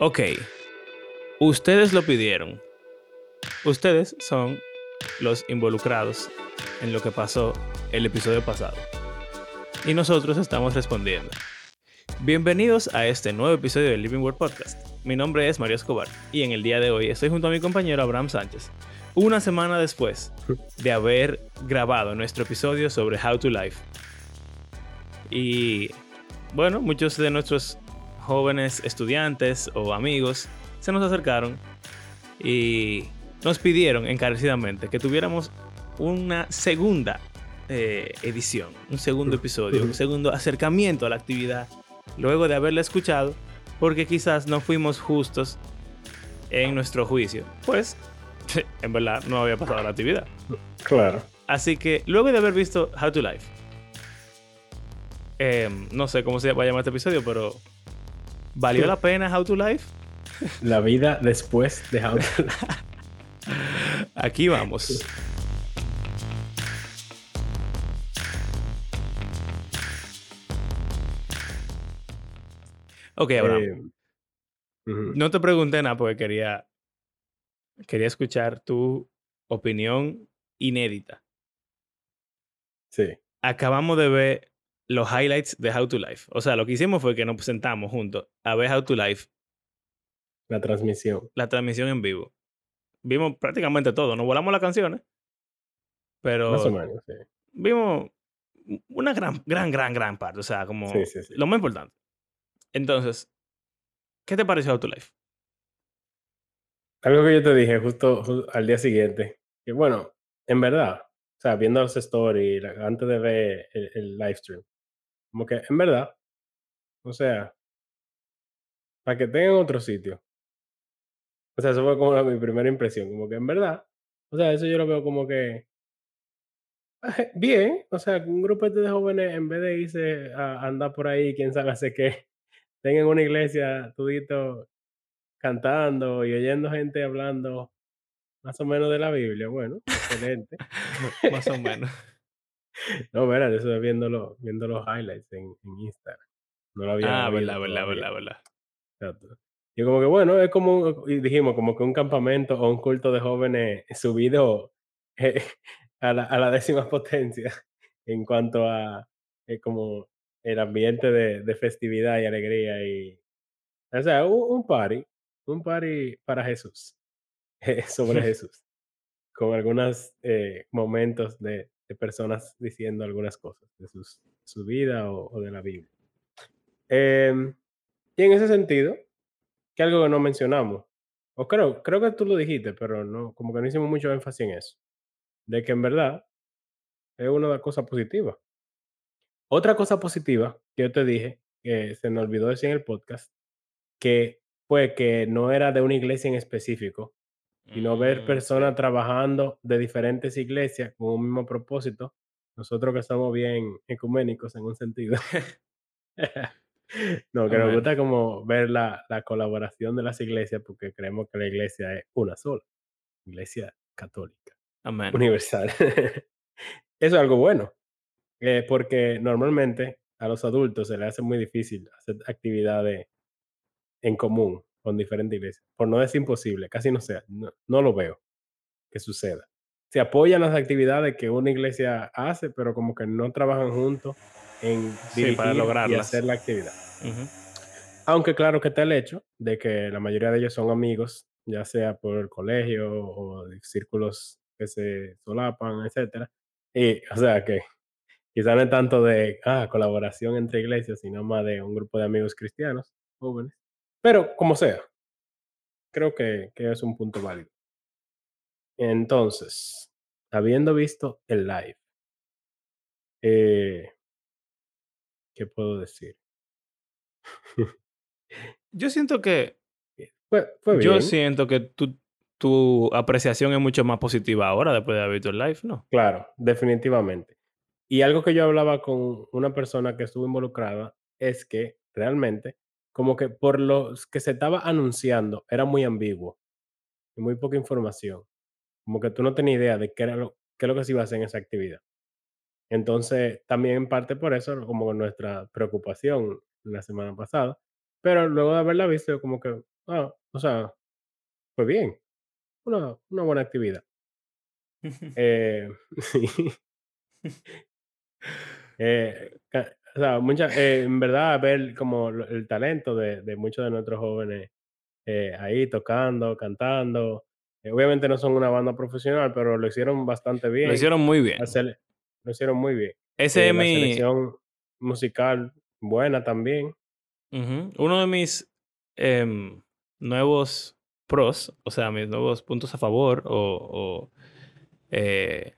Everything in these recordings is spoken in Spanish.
Ok, ustedes lo pidieron. Ustedes son los involucrados en lo que pasó el episodio pasado. Y nosotros estamos respondiendo. Bienvenidos a este nuevo episodio del Living World Podcast. Mi nombre es Mario Escobar y en el día de hoy estoy junto a mi compañero Abraham Sánchez. Una semana después de haber grabado nuestro episodio sobre How to Life. Y bueno, muchos de nuestros jóvenes estudiantes o amigos se nos acercaron y nos pidieron encarecidamente que tuviéramos una segunda eh, edición, un segundo episodio, un segundo acercamiento a la actividad luego de haberla escuchado, porque quizás no fuimos justos en nuestro juicio. Pues, en verdad, no había pasado la actividad. Claro. Así que, luego de haber visto How to Life, em, no sé cómo se va a llamar este episodio, pero ¿valió la pena How to Life? La vida después de How to Life. Aquí vamos. Ok, Abraham. Eh. No te pregunté nada porque quería, quería escuchar tu opinión inédita. Sí. Acabamos de ver los highlights de How to Life. O sea, lo que hicimos fue que nos sentamos juntos a ver How to Life, La transmisión. la transmisión en vivo. Vimos prácticamente todo. Nos volamos las canciones, pero Más o menos, sí. vimos una gran, gran, gran, gran parte. O sea, como Sí, sí, sí. lo más importante. Entonces, ¿qué te pareció How to Life? Algo que yo te dije justo, ju- al día siguiente, que bueno, en verdad, o sea, viendo los stories, antes de ver el, el live stream, como que en verdad, o sea, para que tengan otro sitio. O sea, eso fue como mi primera impresión, como que en verdad, o sea, eso yo lo veo como que bien, o sea, un grupo de jóvenes en vez de irse a andar por ahí, quién sabe hacer qué, tengan una iglesia tudito cantando y oyendo gente hablando más o menos de la Biblia. Bueno, excelente. Más o menos. No, mira, eso es viéndolo, viendo los highlights en, en Instagram. No lo había ah, verdad, verdad, verdad, verdad. Exacto. Y como que bueno, es como, y dijimos, como que un campamento o un culto de jóvenes subido eh, a, la, a la décima potencia en cuanto a eh, como el ambiente de, de festividad y alegría y, o sea, un, un party, un party para Jesús, eh, sobre Jesús, con algunos momentos de, de personas diciendo algunas cosas de sus, su vida o, de la Biblia. Em, y en ese sentido, que algo que no mencionamos, o creo, que tú lo dijiste, pero no, como que no hicimos mucho énfasis en eso, de que en verdad es una cosas positivas. Otra cosa positiva que yo te dije, que se me olvidó decir en el podcast, que fue que no era de una iglesia en específico, sino ver Mm, personas trabajando de diferentes iglesias con un mismo propósito. Nosotros que somos bien ecuménicos en un sentido. No, que nos gusta como ver la, la colaboración de las iglesias porque creemos que la iglesia es una sola, iglesia católica, Amén. universal. Eso es algo bueno, eh, porque normalmente a los adultos se les hace muy difícil hacer actividades en común con diferentes iglesias. Por no decir imposible, casi no sea, no, no lo veo que suceda. Se apoyan las actividades que una iglesia hace, pero como que no trabajan juntos en Sí, para dirigir y lograrlas. hacer la actividad. Ujú. Aunque claro que está el hecho de que la mayoría de ellos son amigos, ya sea por el colegio o de círculos que se solapan, etcétera. Y, o sea, que quizá no es tanto de ah, colaboración entre iglesias, sino más de un grupo de amigos cristianos, jóvenes. Pero como sea, creo que, que es un punto válido. Entonces, habiendo visto el live, eh, ¿qué puedo decir? Yo siento que Fue, fue yo bien. siento que tu, tu apreciación es mucho más positiva ahora después de haber visto el live, ¿no? Claro, definitivamente. Y algo que yo hablaba con una persona que estuvo involucrada es que realmente, como que por lo que se estaba anunciando, era muy ambiguo y muy poca información. Como que tú no tenías idea de qué era lo, qué es lo que se iba a hacer en esa actividad. Entonces, también en parte por eso, como nuestra preocupación la semana pasada, Pero luego de haberla visto, como que, ah, o sea, fue bien, una una buena actividad. Eh, sí, eh, o sea, mucha eh, en verdad ver como lo el talento de de muchos de nuestros jóvenes, eh, ahí tocando, cantando. Eh, obviamente no son una banda profesional, pero lo hicieron bastante Lo bien. hicieron muy bien. lo hicieron muy bien. Ese es mi selección musical buena también. uno de mis, em, nuevos pros, o sea, mis nuevos puntos a favor o o,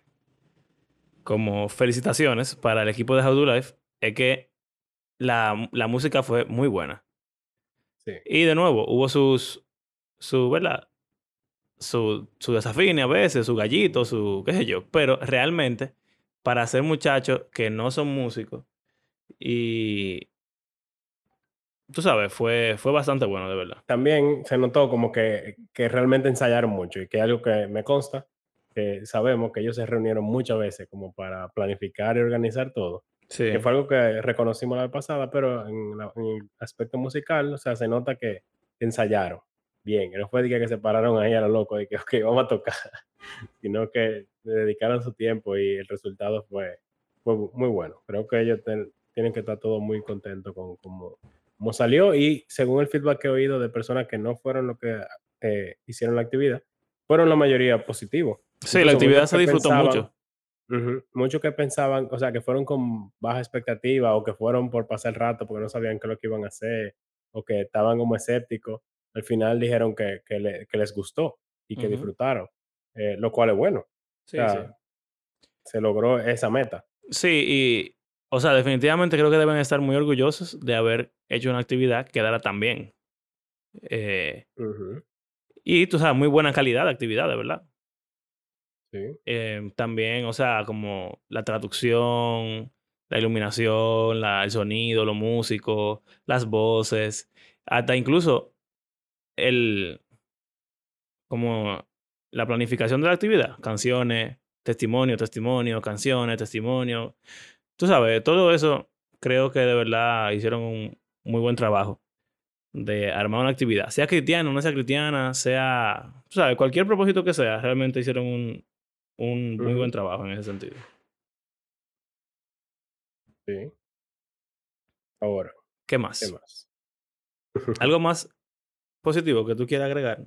como felicitaciones para el equipo de How to Life, es que la la música fue muy buena. Sí, Y de nuevo, hubo sus su, ¿verdad? Su su desafine a veces, su gallito, su qué sé yo, pero realmente para ser muchachos que no son músicos y tú sabes, fue fue bastante bueno, de verdad. también se notó como que que realmente ensayaron mucho, y que algo que me consta, que sabemos que ellos se reunieron muchas veces como para planificar y organizar todo. Sí. Que fue algo que reconocimos la vez pasada, pero en la en el aspecto musical, o sea, se nota que ensayaron bien, que no fue de que se pararon ahí a lo loco, de que: "Okey, vamos a tocar", sino que dedicaron su tiempo y el resultado fue fue muy bueno. Creo que ellos ten tienen que estar todos muy contentos con cómo cómo salió y según el feedback que he oído de personas que no fueron los que, eh, hicieron la actividad, fueron la mayoría positivos. Sí, la actividad se disfrutó pensaban mucho. Muchos que pensaban, o sea, que fueron con baja expectativa o que fueron por pasar el rato porque no sabían qué es lo que iban a hacer o que estaban como escépticos, al final dijeron que, que, le- que les gustó y que disfrutaron, eh, lo cual es bueno. O sí. se logró esa meta. Sí, y, o sea, definitivamente creo que deben estar muy orgullosos de haber hecho una actividad que quedara tan bien. Eh, y, tú sabes, muy buena calidad de actividad, de verdad. Em, también, o sea, como la traducción, la iluminación, el sonido, los músicos, las voces, hasta incluso el, como la planificación de la actividad, canciones, testimonio, testimonio, canciones, testimonio. Tú sabes, todo eso creo que de verdad hicieron un muy buen trabajo de armar una actividad, sea cristiana o no sea cristiana, sea, tú sabes, cualquier propósito que sea, realmente hicieron un, un muy buen trabajo en ese sentido. sí. Ahora, ¿Qué ¿qué más? más? ¿Algo más positivo que tú quieras agregar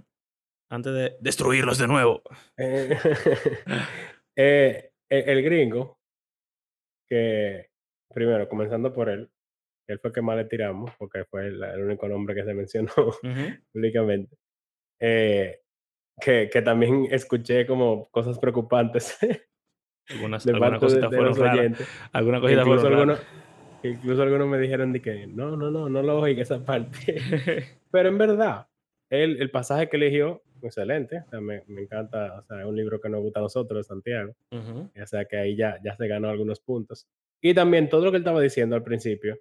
antes de destruirlos de nuevo? Eh, eh, el, el gringo, que primero, comenzando por él, él fue el que más le tiramos, porque fue el, el único nombre que se mencionó Ujú. públicamente. Eh, que, que también escuché como cosas preocupantes Algunas, de algunas parte de, de fueron raras. Que cositas incluso fueron algunos, incluso algunos me dijeron de que no, no, no, no lo oiga esa parte. Pero en verdad, él, el pasaje que eligió, excelente. O sea, me, me encanta, o sea, es un libro que nos gusta a nosotros, Santiago. Ujú. O sea, que ahí ya, ya se ganó algunos puntos. Y también todo lo que él estaba diciendo al principio,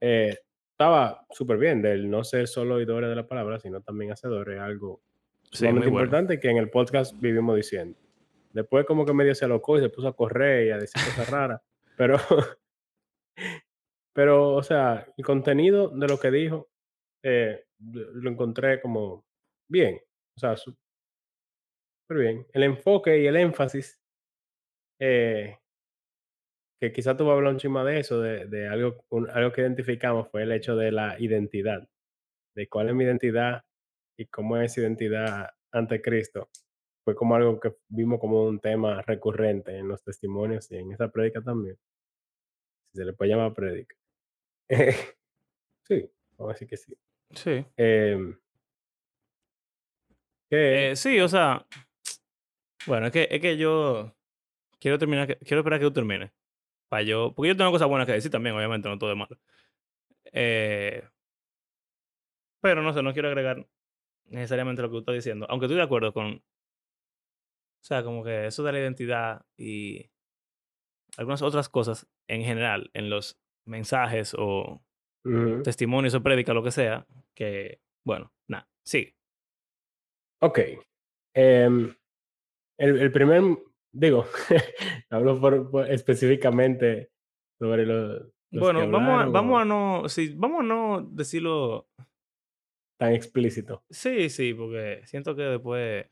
eh, estaba súper bien, del no ser solo oidores de la palabra, sino también hacedores, algo Sí, muy bueno. importante que en el podcast vivimos diciendo. Después como que medio se alocó y se puso a correr y a decir cosas raras, pero, pero, o sea, el contenido de lo que dijo, eh, lo lo encontré como bien, o sea, súper bien. El enfoque y el énfasis, eh, que quizás tú vas a hablar un chisme de eso, de, de algo, un- algo que identificamos fue el hecho de la identidad, de cuál es mi identidad y cómo es identidad ante Cristo. Fue como algo que vimos como un tema recurrente en los testimonios y en esa prédica también, si se le puede llamar prédica. sí, vamos a decir que sí. Sí. Em, Eh, sí, o sea, bueno, es que, es que yo quiero terminar, quiero esperar que tú termines. Para yo, porque yo tengo cosas buenas que decir también, obviamente, no todo es malo. Eh, pero no sé, no quiero agregar necesariamente lo que tú estás diciendo, aunque estoy de acuerdo con, o sea, como que eso de la identidad y algunas otras cosas en general en los mensajes o testimonios o prédica, lo que sea, que, bueno, nada, sí. ok. em, el, el primer, digo, hablo por, por- específicamente sobre lo- los Bueno, vamos a, vamos a no, sí, vamos a no decirlo tan explícito. Sí, sí, porque siento que después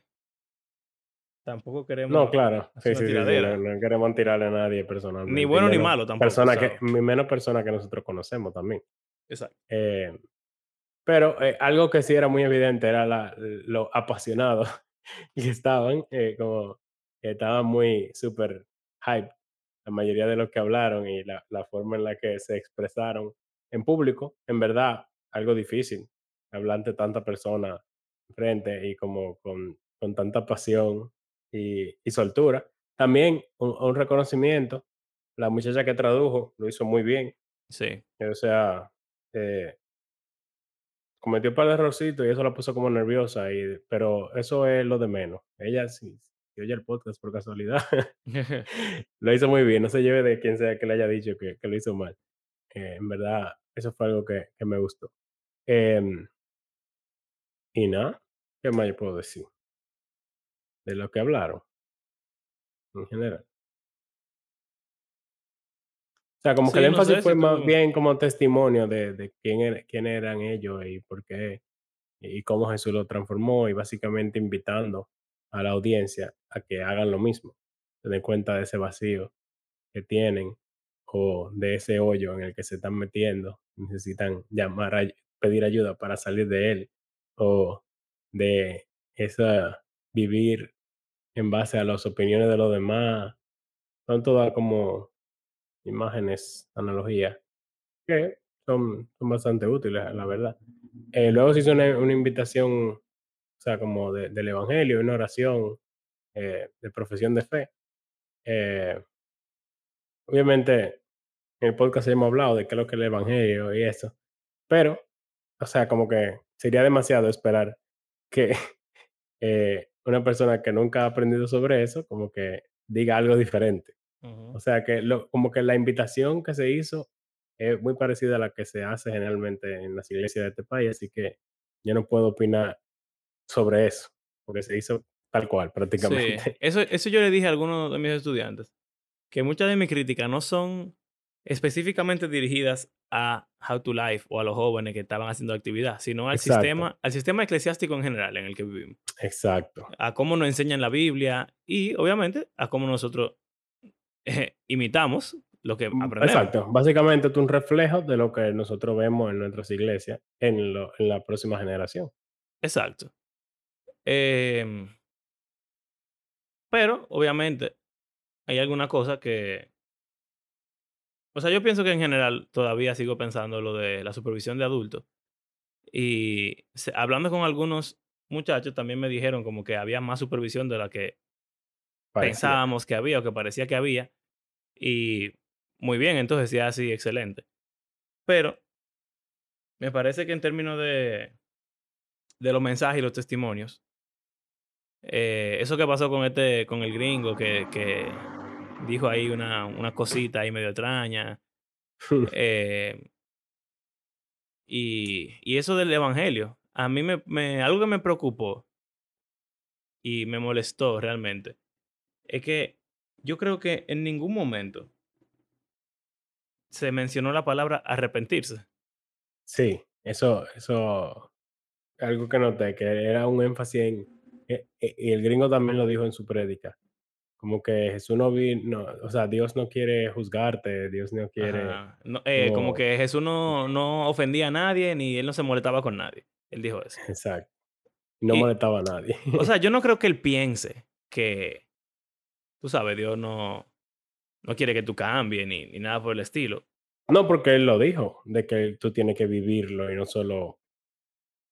tampoco No, queremos claro. hacer Sí, sí, sí. No, no queremos tirarle a nadie Ni personalmente. Y bueno ni malo tampoco, personas que, menos personas que nosotros conocemos también. Exacto. Eh, pero eh, algo que sí era muy evidente era la, lo apasionados que estaban, eh, como estaban muy súper hype, la mayoría de los que hablaron y la, la forma en la que se expresaron en público, en verdad, algo difícil, hablar ante tanta persona frente y como con, con tanta pasión y, y soltura. También un, un reconocimiento, la muchacha que tradujo lo hizo muy bien, Sí. o sea, eh, cometió un par de errorcitos y eso la puso como nerviosa, y, pero eso es lo de menos. Ella, si, si oye el podcast por casualidad, lo hizo muy bien. No se lleve de quien sea que le haya dicho que, que lo hizo mal. Eh, en verdad, eso fue algo que, que me gustó. Em, y nada, ¿qué más yo puedo decir? De lo que hablaron, en general. O sea, como que el no énfasis sé fue si más tú... bien como testimonio de, de quién, era- quién eran ellos y por qué y cómo Jesús lo transformó y básicamente invitando a la audiencia a que hagan lo mismo, se den cuenta de ese vacío que tienen o de ese hoyo en el que se están metiendo, necesitan llamar a pedir ayuda para salir de él o de esa vivir en base a las opiniones de los demás, son todas como imágenes, analogías que son, son bastante útiles, la verdad. Eh, luego se hizo una, invitación, o sea, como de- del Evangelio, una oración eh, de profesión de fe. Eh, obviamente, en el podcast hemos hablado de qué es lo que es el Evangelio y eso, pero, o sea, como que sería demasiado esperar que eh, una persona que nunca ha aprendido sobre eso, como que diga algo diferente. O sea, que lo, como que la invitación que se hizo es muy parecida a la que se hace generalmente en las iglesias de este país, así que yo no puedo opinar sobre eso, porque se hizo tal cual Sí, prácticamente. eso, eso yo le dije a algunos de mis estudiantes, que muchas de mis críticas no son específicamente dirigidas a How to Life o a los jóvenes que estaban haciendo actividad, sino al Exacto, sistema, al sistema eclesiástico en general en el que vivimos, exacto. a cómo nos enseñan la Biblia y obviamente a cómo nosotros eh, imitamos lo que Mm, aprendemos. Exacto, básicamente es un reflejo de lo que nosotros vemos en nuestras iglesias en, lo- en la próxima generación. Exacto. Em, pero obviamente hay alguna cosa que O sea, yo pienso que en general todavía sigo pensando lo de la supervisión de adultos. Y se- hablando con algunos muchachos también me dijeron como que había más supervisión de la que Parecía. pensábamos que había o que parecía que había. Y muy bien, entonces sí, así, excelente. Pero me parece que en términos de, de los mensajes y los testimonios, eh, eso que pasó con este, con el gringo que, que dijo ahí una, una cosita ahí medio extraña. eh, Y, y eso del evangelio, a mí me, me- algo que me preocupó y me molestó realmente, es que yo creo que en ningún momento se mencionó la palabra arrepentirse. Sí, eso, eso, algo que noté, que era un énfasis en, e- e- y el gringo también lo dijo en su prédica, como que Jesús no vino, o sea, Dios no quiere juzgarte, Dios no quiere. No, eh, como como, que Jesús no, no ofendía a nadie ni él no se molestaba con nadie. Él dijo eso. exacto, no Y, molestaba a nadie. o sea, yo no creo que él piense que, tú sabes, Dios no, no quiere que tú cambies ni, ni nada por el estilo. No, porque él lo dijo, de que tú tienes que vivirlo y no solo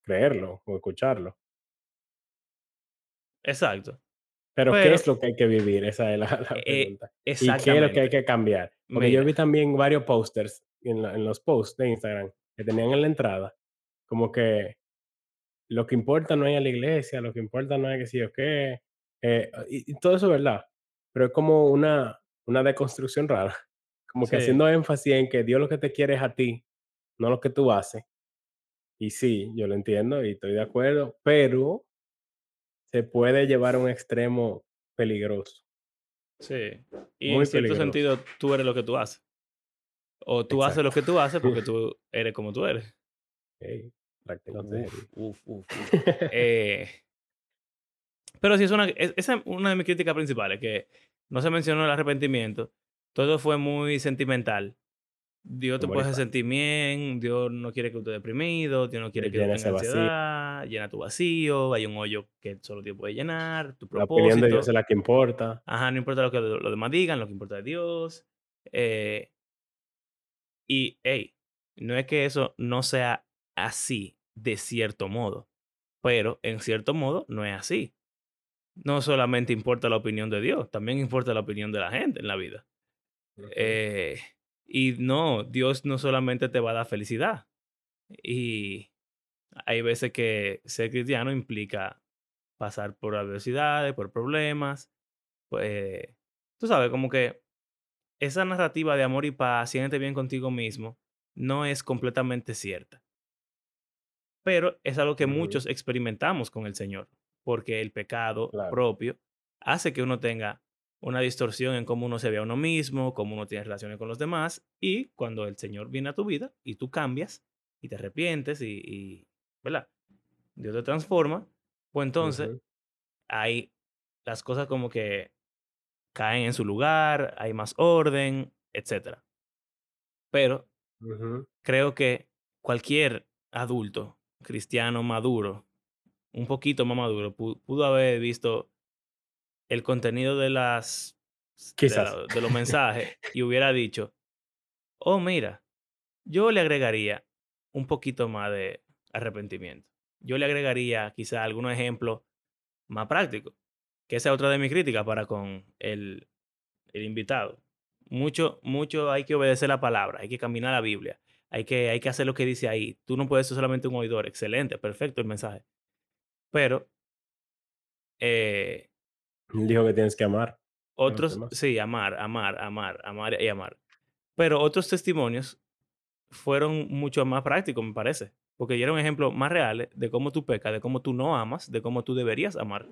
creerlo o escucharlo. Exacto. Pero, ¿qué Pero, es lo que hay que vivir? Esa es la, la eh, pregunta. ¿Y qué es lo que hay que cambiar? Porque yo Mira, vi también varios posters en, la- en los posts de Instagram que tenían en la entrada, como que lo que importa no es a la iglesia, lo que importa no es que sí o qué, eh, y, y todo eso es verdad, pero es como una, una deconstrucción rara, como que sí. haciendo énfasis en que Dios lo que te quiere es a ti, no lo que tú haces. Y sí, yo lo entiendo y estoy de acuerdo, pero se puede llevar a un extremo peligroso, Sí. Y en cierto peligroso. sentido, tú eres lo que tú haces. O tú haces lo que tú haces porque tú eres como tú eres. Prácticamente Uf, uf, uf. Eh, pero sí, es una, es- esa es una de mis críticas principales, que no se mencionó el arrepentimiento. Todo fue muy sentimental. Dios te puede hacer sentir bien, Dios no quiere que tú estés deprimido, Dios no quiere que tú tengas vacío. ansiedad, llena tu vacío, hay un hoyo que solo Dios puede llenar, tu La opinión de Dios propósito. es la que importa. Ajá, no importa lo que los demás digan, lo que importa es Dios. Eh, y, hey, no es que eso no sea así de cierto modo, pero en cierto modo no es así. No solamente importa la opinión de Dios, también importa la opinión de la gente en la vida. Eh, y no, Dios no solamente te va a dar felicidad. Y hay veces que ser cristiano implica pasar por adversidades, por problemas. Pues, tú sabes, como que esa narrativa de amor y paz, siéntete bien contigo mismo, no es completamente cierta. Pero es algo que muchos experimentamos con el Señor, porque el pecado Claro. propio hace que uno tenga una distorsión en cómo uno se ve a uno mismo, cómo uno tiene relaciones con los demás, y cuando el Señor viene a tu vida y tú cambias y te arrepientes y, y ¿verdad? Dios te transforma, pues entonces ahí las cosas como que caen en su lugar, hay más orden, etcétera. Pero creo que cualquier adulto cristiano maduro, un poquito más maduro, pu- pudo haber visto el contenido de las de, Quizás. la- de los mensajes y hubiera dicho, oh mira, yo le agregaría un poquito más de arrepentimiento. Yo le agregaría quizá algunos ejemplos más prácticos, que esa es otra de mis críticas para con el, el invitado. Mucho, mucho hay que obedecer la palabra, hay que caminar la Biblia, hay que, hay que hacer lo que dice ahí. Tú no puedes ser solamente un oidor, excelente, perfecto el mensaje. Pero eh, dijo que tienes que amar otros, sí, amar, amar, amar, amar y amar. Pero otros testimonios fueron mucho más prácticos, me parece, porque dieron ejemplos más reales de cómo tú pecas, de cómo tú no amas, de cómo tú deberías amar.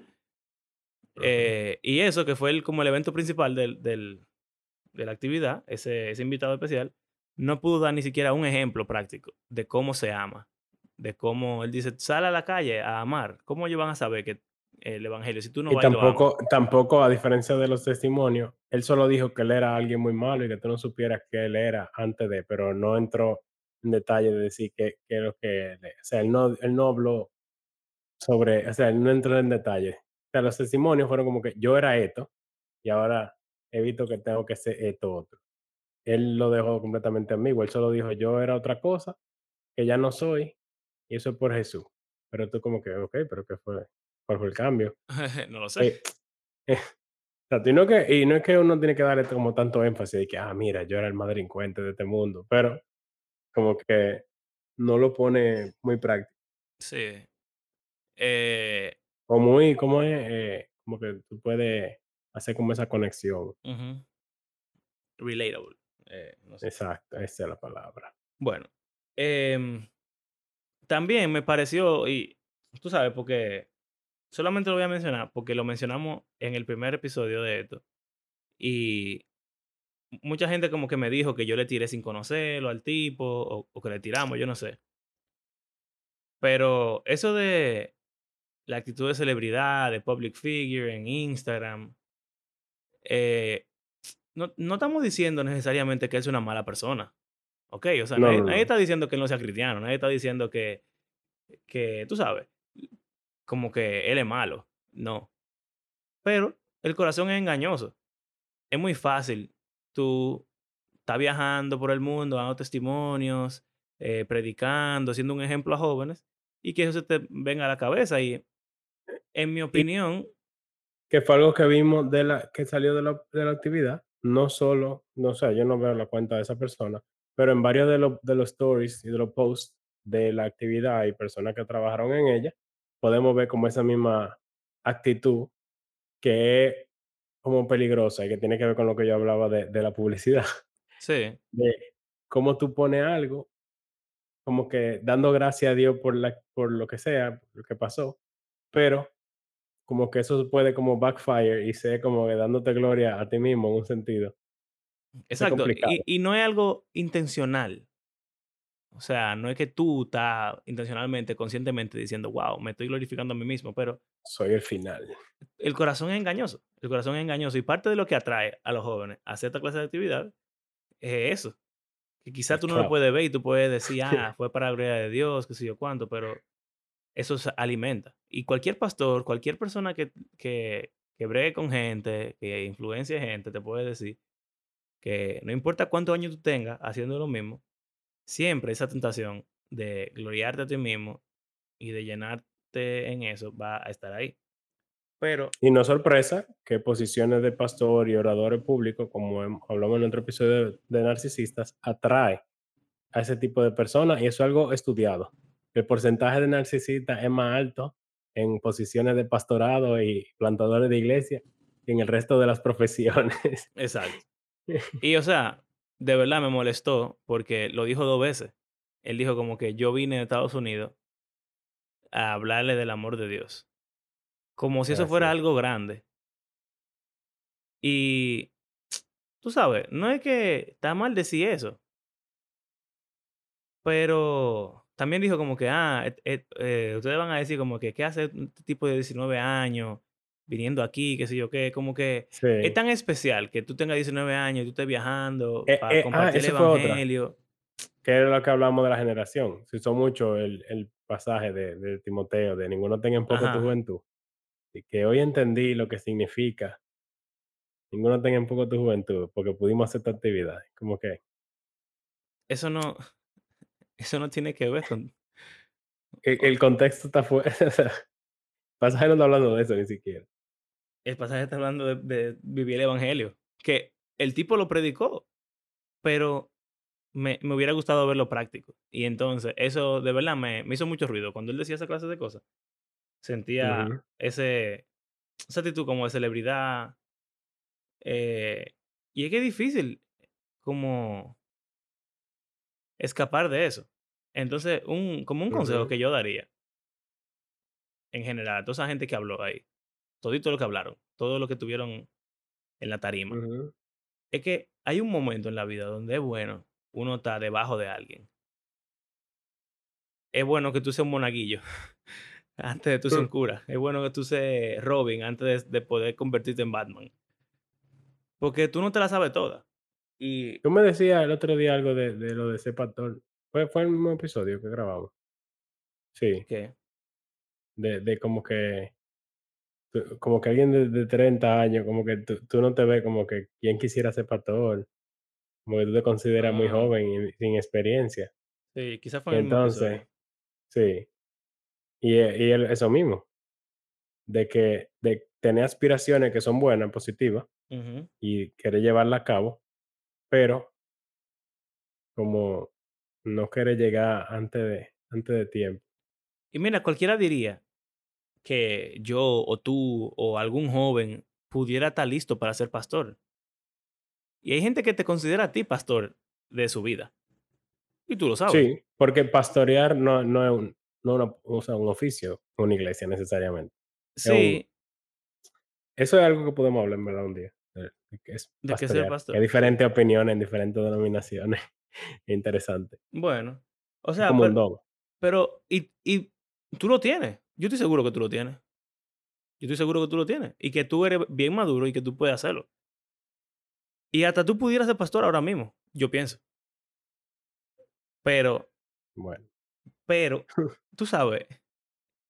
Eh, y eso que fue el, como el evento principal del, del- de la actividad, ese, ese invitado especial, no pudo dar ni siquiera un ejemplo práctico de cómo se ama, de cómo él dice, sal a la calle a amar. ¿Cómo ellos van a saber que el evangelio, si tú no Y vas tampoco, tampoco, a diferencia de los testimonios, él solo dijo que él era alguien muy malo y que tú no supieras que él era antes de, pero no entró en detalle de decir que, que lo que, él es. o sea, él no, él no habló sobre, o sea, él no entró en detalle. O sea, los testimonios fueron como que yo era esto y ahora he visto que tengo que ser esto otro. Él lo dejó completamente ambiguo, él solo dijo yo era otra cosa, que ya no soy, y eso es por Jesús. Pero tú como que, ok, pero ¿qué fue? ¿Cuál fue el cambio? no lo sé. Eh, Exacto, y no, que, y no es que uno tiene que darle como tanto énfasis de que, ah, mira, yo era el más delincuente de este mundo, pero como que no lo pone muy práctico. Sí. Eh, O muy, como es, Eh, como que tú puedes hacer como esa conexión. Relatable. eh, no sé. Exacto, esa es la palabra. Bueno, em, también me pareció, y tú sabes, porque solamente lo voy a mencionar, porque lo mencionamos en el primer episodio de esto, y mucha gente como que me dijo que yo le tiré sin conocerlo al tipo, o, o que le tiramos, yo no sé. Pero eso de la actitud de celebridad, de public figure en Instagram, eh, no, no estamos diciendo necesariamente que él es una mala persona. ¿Ok? O sea, No, nadie, no, nadie está diciendo que él no sea cristiano, nadie está diciendo que, que, tú sabes, como que él es malo. No. Pero el corazón es engañoso. Es muy fácil. Tú estás viajando por el mundo, dando testimonios, eh, predicando, siendo un ejemplo a jóvenes, y que eso se te venga a la cabeza. Y en mi opinión, Que fue algo que vimos de la, que salió de la, de la actividad, no solo, no sé, yo no veo la cuenta de esa persona, pero en varios de, los de los stories y de los posts de la actividad y personas que trabajaron en ella, podemos ver como esa misma actitud que es como peligrosa y que tiene que ver con lo que yo hablaba de, de la publicidad, sí, de cómo tú pones algo, como que dando gracias a Dios por, la, por lo que sea, por lo que pasó, pero como que eso puede como backfire y ser como dándote gloria a ti mismo en un sentido. Exacto. Y, y no es algo intencional. O sea, no es que tú estás intencionalmente, conscientemente diciendo, wow, me estoy glorificando a mí mismo, pero Soy el final. el corazón es engañoso. El corazón es engañoso y parte de lo que atrae a los jóvenes a esta clase de actividad es eso. Que quizás tú no lo puedes ver y tú puedes decir, ah, fue para la gloria de Dios, qué sé yo cuánto, pero eso se alimenta. Y cualquier pastor, cualquier persona que, que, que bregue con gente, que influencie gente, te puede decir que no importa cuántos años tú tengas haciendo lo mismo, siempre esa tentación de gloriarte a ti mismo y de llenarte en eso va a estar ahí. Pero, Y no es sorpresa que posiciones de pastor y oradores públicos, como hablamos en otro episodio de, de narcisistas, atrae a ese tipo de personas y eso es algo estudiado. El porcentaje de narcisistas es más alto en posiciones de pastorado y plantadores de iglesia que en el resto de las profesiones. exacto. Y o sea, de verdad me molestó porque lo dijo dos veces. Él dijo como que yo vine de Estados Unidos a hablarle del amor de Dios. Como si eso fuera algo grande. Y tú sabes, no es que está mal decir eso, pero también dijo como que, ah, eh, ustedes van a decir como que, ¿qué hace un tipo de 19 años viniendo aquí, qué sé yo qué? Como que es tan especial que tú tengas 19 años y tú estés viajando Eh, para eh, ah, compartir el evangelio. que era lo que hablamos de la generación. Se usó mucho el, el pasaje de, de Timoteo, de ninguno tenga en poco tu juventud. Y que hoy entendí lo que significa ninguno tenga en poco tu juventud, porque pudimos hacer esta actividad. Como que eso no, eso no tiene que ver con... el, o- el contexto está fuera. O sea, pasaje no está hablando de eso ni siquiera. El pasaje está hablando de, de vivir el evangelio, que el tipo lo predicó, pero me, me hubiera gustado verlo práctico. Y entonces, eso de verdad me, me hizo mucho ruido. Cuando él decía esa clase de cosas, sentía ese, esa actitud como de celebridad. eh, y es que es difícil como escapar de eso. Entonces, un, como un consejo que yo daría en general a toda esa gente que habló ahí, todito lo que hablaron, todo lo que tuvieron en la tarima, es que hay un momento en la vida donde es bueno uno está debajo de alguien. Es bueno que tú seas un monaguillo antes de tú ser un Mm. cura. Es bueno que tú seas Robin antes de, de poder convertirte en Batman. Porque tú no te la sabes toda. Y Tú me decías el otro día algo de, de lo de ese pastor. Fue, fue el mismo episodio que grabamos. Sí, que, de, de como que tú- como que alguien de, de 30 años, como que tú, tú no te ves como que quien quisiera ser pastor, como que tú te consideras muy joven y sin experiencia. sí, quizás fue Y entonces, sí, y, e- y el- eso mismo, de que de tener aspiraciones que son buenas, positivas, y querer llevarla a cabo, pero como no querer llegar antes de, antes de tiempo. Y mira, cualquiera diría que yo o tú o algún joven pudiera estar listo para ser pastor. Y hay gente que te considera a ti pastor de su vida. Y tú lo sabes. Sí, porque pastorear no, no es un, no una- o sea, un oficio, una iglesia necesariamente. Es un, Sí, eso es algo que podemos hablar en verdad un día, de qué es de que ser Hay pastor. Sí. diferentes opiniones en diferentes denominaciones. Interesante. Bueno. O Es sea, como un pero, don. pero y, y tú lo tienes. Yo estoy seguro que tú lo tienes. Yo estoy seguro que tú lo tienes. Y que tú eres bien maduro y que tú puedes hacerlo. Y hasta tú pudieras ser pastor ahora mismo. Yo pienso. Pero, Bueno, pero, tú sabes.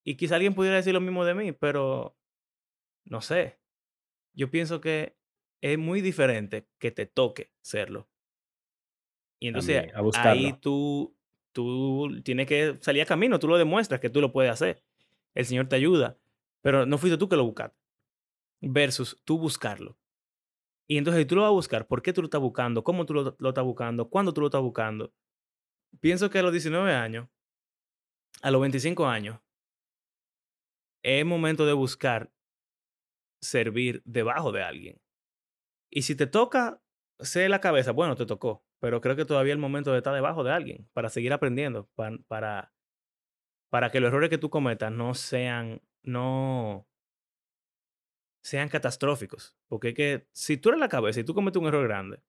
Y quizá alguien pudiera decir lo mismo de mí, pero no sé. Yo pienso que es muy diferente que te toque serlo. Y entonces también, ahí tú, tú tienes que salir a camino, tú lo demuestras que tú lo puedes hacer. El Señor te ayuda, pero no fuiste tú que lo buscaste. Versus tú buscarlo. Y entonces tú lo vas a buscar, ¿por qué tú lo estás buscando? ¿Cómo tú lo, estás buscando? ¿Cuándo tú lo estás buscando? Pienso que a los 19 años, a los 25 años, es momento de buscar servir debajo de alguien. Y si te toca ser la cabeza, bueno, te tocó, pero creo que todavía es el momento de estar debajo de alguien para seguir aprendiendo, para, para que los errores que tú cometas no sean, no sean catastróficos. Porque es que si tú eres la cabeza y tú cometes un error grande,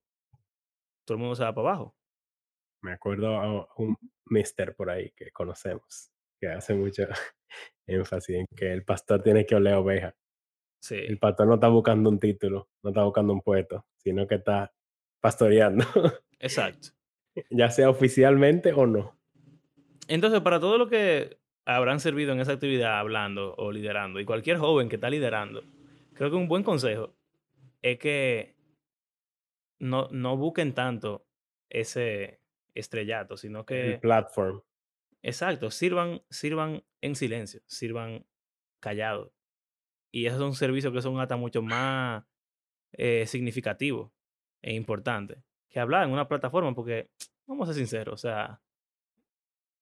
todo el mundo se va para abajo. Me acuerdo a un mister por ahí que conocemos, que hace mucho énfasis en que el pastor tiene que oler oveja. El Sí, pastor no está buscando un título, no está buscando un puesto, sino que está pastoreando, exacto. ya sea oficialmente o no. Entonces, para todo lo que habrán servido en esa actividad hablando o liderando, y cualquier joven que está liderando, creo que un buen consejo es que no, no busquen tanto ese estrellato, sino El que, platform. exacto, sirvan, sirvan en silencio, sirvan callados. Y esos son servicios que son hasta mucho más eh, significativos e importantes que hablar en una plataforma, porque vamos a ser sinceros, o sea,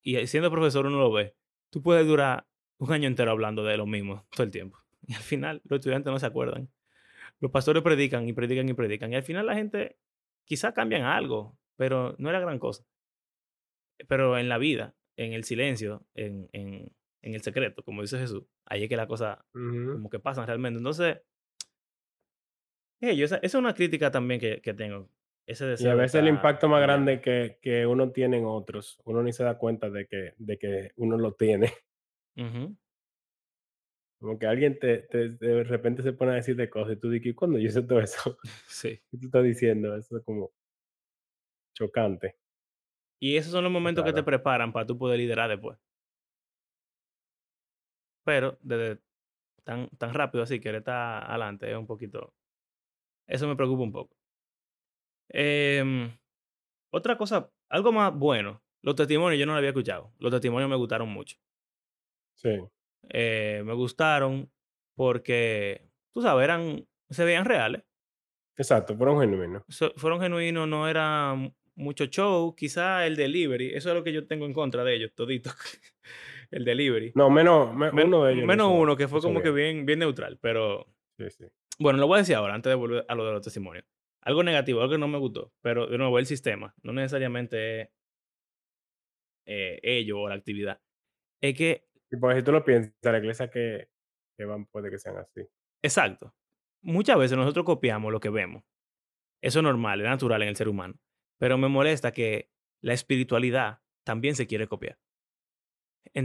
y eh, siendo profesor uno lo ve, tú puedes durar un año entero hablando de lo mismo todo el tiempo. Y al final los estudiantes no se acuerdan. Los pastores predican y predican y predican. Y al final la gente quizá cambian algo, pero no era gran cosa. Pero en la vida, en el silencio, en, en, en el secreto, como dice Jesús, ahí es que las cosas Ujú. como que pasan realmente. Entonces, hey, yo, esa, esa es una crítica también que, que tengo. Ese Y a deseo veces el impacto más grande que que uno tiene en otros, uno ni se da cuenta de que de que uno lo tiene. Como que alguien te te de repente se pone a decirte cosas y tú dices: "¿Y cuándo yo hice todo eso?". Sí. ¿Qué tú estás diciendo? Eso es como chocante. Y esos son los momentos que te preparan para tú poder liderar después. Pero desde tan, tan rápido así, querer estar adelante es un poquito. Eso me preocupa un poco. Em, otra cosa, algo más bueno. Los testimonios yo no lo había escuchado. Los testimonios me gustaron mucho. Sí, Eh, me gustaron porque, tú sabes, eran, se veían reales. exacto, fueron genuinos. so- fueron genuinos, no era mu- mucho show. Quizá el delivery, eso es lo que yo tengo en contra de ellos, todito. el delivery. No, menos me Men- uno de ellos lo menos uno que fue como que bien. bien, bien neutral, pero Sí, sí. Bueno, lo voy a decir ahora, antes de volver a lo de los testimonios. Algo negativo, algo que no me gustó, pero de nuevo, el sistema, no necesariamente es eh, ello o la actividad. Es que, Y porque si tú lo piensas, la iglesia que que van puede que sean así. exacto, muchas veces nosotros copiamos lo que vemos. Eso es normal, es natural en el ser humano. Pero me molesta que la espiritualidad también se quiere copiar.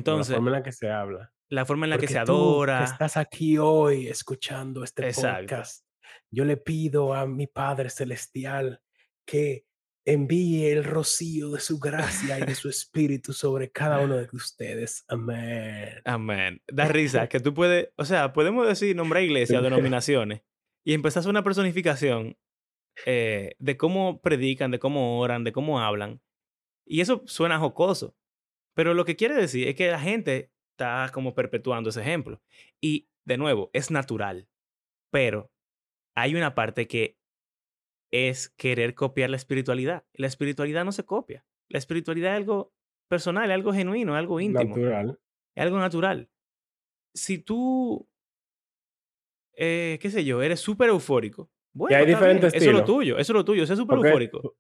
O la Entonces, forma en la que se habla. la forma en la que se tú que adora, estás aquí hoy escuchando este exacto, podcast, yo le pido a mi Padre Celestial que envíe el rocío de su gracia y de su espíritu sobre cada uno de ustedes. Amén. amén. Da risa que tú puedes, o sea, podemos decir, nombrar iglesias, denominaciones, y hacer una personificación eh, de cómo predican, de cómo oran, de cómo hablan. Y eso suena jocoso. Pero lo que quiere decir es que la gente está como perpetuando ese ejemplo. Y de nuevo, es natural. Pero hay una parte que es querer copiar la espiritualidad. La espiritualidad no se copia. La espiritualidad es algo personal, es algo genuino, es algo íntimo, Natural. es algo natural. Si tú, eh, qué sé yo, eres súper eufórico, bueno, hay eso es lo tuyo, eso es lo tuyo, sé súper Porque eufórico.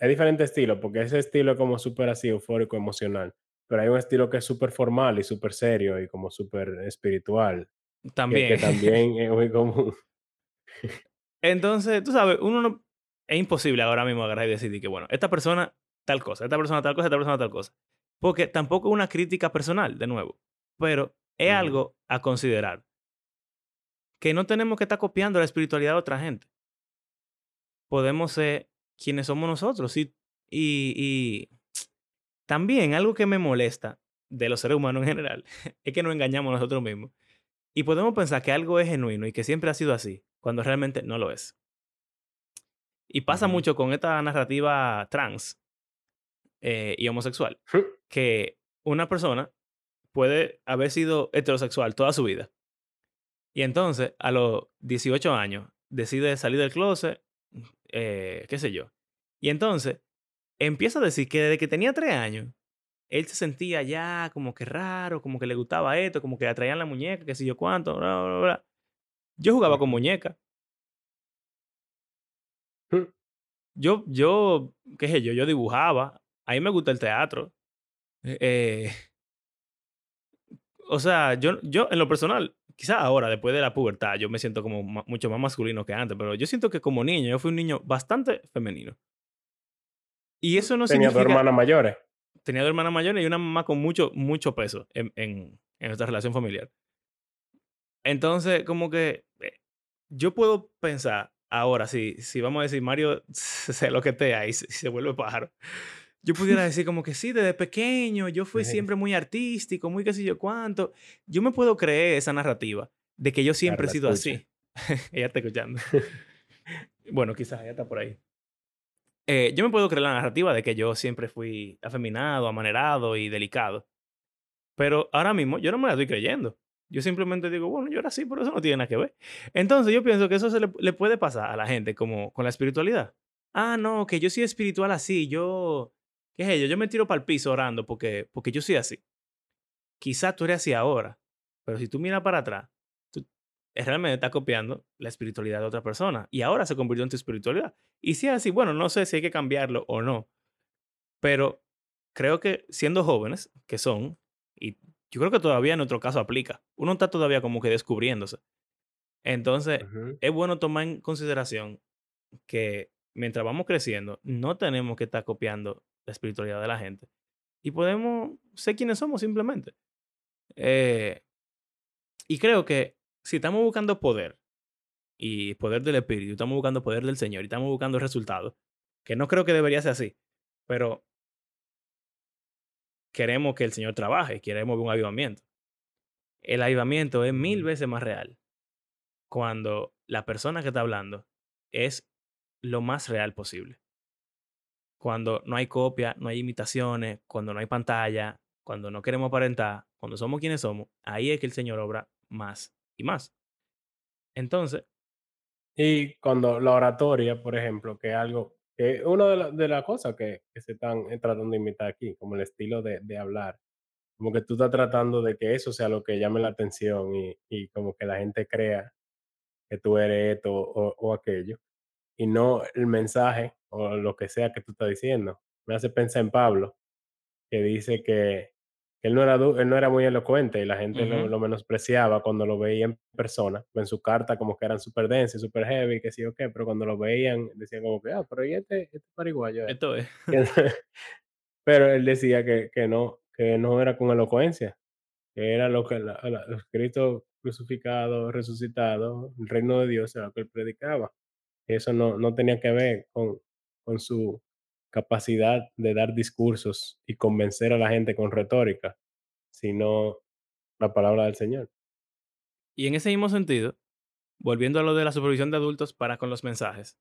hay diferentes estilos, porque ese estilo es como súper así eufórico, emocional. Pero hay un estilo que es súper formal y súper serio y como súper espiritual, que, que También. también es muy común. Entonces, tú sabes, uno no. Es imposible ahora mismo agarrar y decidir que, bueno, esta persona tal cosa, esta persona tal cosa, esta persona tal cosa. Porque tampoco es una crítica personal, de nuevo. Pero es algo a considerar. Que no tenemos que estar copiando la espiritualidad de otra gente. Podemos ser quienes somos nosotros. Y, y, y también algo que me molesta de los seres humanos en general es que nos engañamos nosotros mismos. Y podemos pensar que algo es genuino y que siempre ha sido así, cuando realmente no lo es. Y pasa mucho con esta narrativa trans eh, y homosexual, que una persona puede haber sido heterosexual toda su vida. Y entonces, a los 18 años, decide salir del closet, eh, qué sé yo. Y entonces, empieza a decir que desde que tenía 3 años, él se sentía ya como que raro, como que le gustaba esto, como que le atraían la muñeca, qué sé yo cuánto, bla, bla, bla. Yo jugaba con muñeca. Yo, yo, qué sé yo, yo dibujaba. A mí me gusta el teatro. Eh, eh, o sea, yo, yo en lo personal, quizás ahora, después de la pubertad, yo me siento como mucho más masculino que antes, pero yo siento que como niño, yo fui un niño bastante femenino. Y eso no Tenía dos significa hermanas mayores. tenía 2 hermanas mayores y una mamá con mucho, mucho peso en en en nuestra relación familiar. Entonces, como que, yo puedo pensar ahora, si si vamos a decir Mario se loquetea y se y se vuelve pájaro. Yo pudiera decir como que sí, desde pequeño yo fui siempre muy artístico, muy qué sé yo cuánto. Yo me puedo creer esa narrativa de que yo siempre he sido escucha. así. Ella está escuchando. Bueno, quizás ella está por ahí. Eh, yo me puedo creer la narrativa de que yo siempre fui afeminado, amanerado y delicado. Pero ahora mismo yo no me la estoy creyendo. Yo simplemente digo, bueno, yo era así, pero eso no tiene nada que ver. Entonces yo pienso que eso se le, puede pasar a la gente como con la espiritualidad. Ah, no, que yo soy espiritual así, yo, ¿qué es ello? Yo me tiro para el piso orando porque, porque yo soy así. Quizás tú eres así ahora, pero si tú miras para atrás, tú realmente estás copiando la espiritualidad de otra persona y ahora se convirtió en tu espiritualidad. Y si es así, bueno, no sé si hay que cambiarlo o no, pero creo que siendo jóvenes, que son, yo creo que todavía en nuestro caso aplica, uno está todavía como que descubriéndose. Entonces, es bueno tomar en consideración que mientras vamos creciendo, no tenemos que estar copiando la espiritualidad de la gente y podemos ser quienes somos simplemente. Eh, y creo que si estamos buscando poder y poder del Espíritu, estamos buscando poder del Señor y estamos buscando resultados, que no creo que debería ser así, pero queremos que el Señor trabaje, queremos ver un avivamiento. El avivamiento es mil veces más real cuando la persona que está hablando es lo más real posible. Cuando no hay copia, no hay imitaciones, cuando no hay pantalla, cuando no queremos aparentar, cuando somos quienes somos, ahí es que el Señor obra más y más. Entonces, Y cuando la oratoria, por ejemplo, que es algo que una de la de las cosas que que se están, eh, tratando de imitar aquí, como el estilo de de hablar, como que tú estás tratando de que eso sea lo que llame la atención y y como que la gente crea que tú eres esto o o aquello, y no el mensaje o lo que sea que tú estás diciendo. Me hace pensar en Pablo, que dice que él no era él no era muy elocuente y la gente lo menospreciaba cuando lo veía en persona. En su carta como que eran súper densos, súper heavy, que sí o qué, pero cuando lo veían decían como que: "Ah, pero ¿y este este pariguayo es?". esto es. Pero él decía que que no que no era con elocuencia, que era lo que la Cristo crucificado, resucitado, el reino de Dios era lo que él predicaba. Eso no no tenía que ver con con su capacidad de dar discursos y convencer a la gente con retórica, sino la palabra del Señor. Y en ese mismo sentido, volviendo a lo de la supervisión de adultos para con los mensajes,